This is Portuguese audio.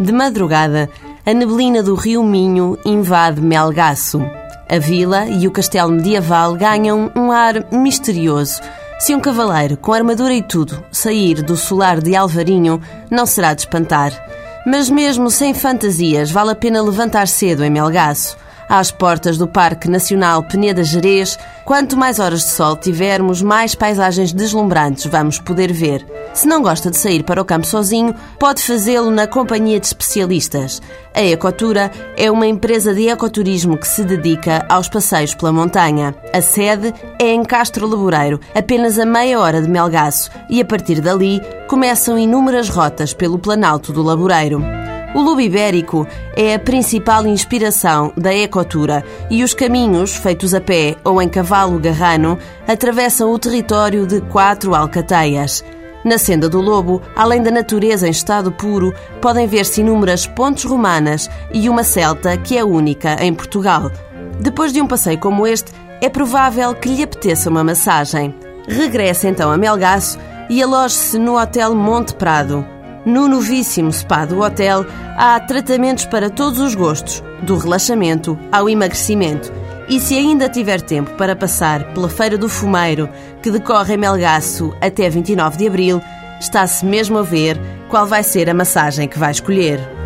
De madrugada, a neblina do rio Minho invade Melgaço. A vila e o castelo medieval ganham um ar misterioso. Se um cavaleiro, com armadura e tudo, sair do solar de Alvarinho, não será de espantar. Mas mesmo sem fantasias, vale a pena levantar cedo em Melgaço às portas do Parque Nacional Peneda Gerês, quanto mais horas de sol tivermos, mais paisagens deslumbrantes vamos poder ver. Se não gosta de sair para o campo sozinho, pode fazê-lo na companhia de especialistas. A Ecotura é uma empresa de ecoturismo que se dedica aos passeios pela montanha. A sede é em Castro Laboreiro, apenas a meia hora de Melgaço, e a partir dali começam inúmeras rotas pelo Planalto do Laboreiro. O lobo ibérico é a principal inspiração da ecotura e os caminhos, feitos a pé ou em cavalo garrano, atravessam o território de quatro alcateias. Na Senda do Lobo, além da natureza em estado puro, podem ver-se inúmeras pontes romanas e uma celta que é única em Portugal. Depois de um passeio como este, é provável que lhe apeteça uma massagem. Regresse então a Melgaço e aloje-se no Hotel Monte Prado. No novíssimo spa do hotel há tratamentos para todos os gostos, do relaxamento ao emagrecimento. E se ainda tiver tempo para passar pela Feira do Fumeiro, que decorre em Melgaço até 29 de abril, está-se mesmo a ver qual vai ser a massagem que vai escolher.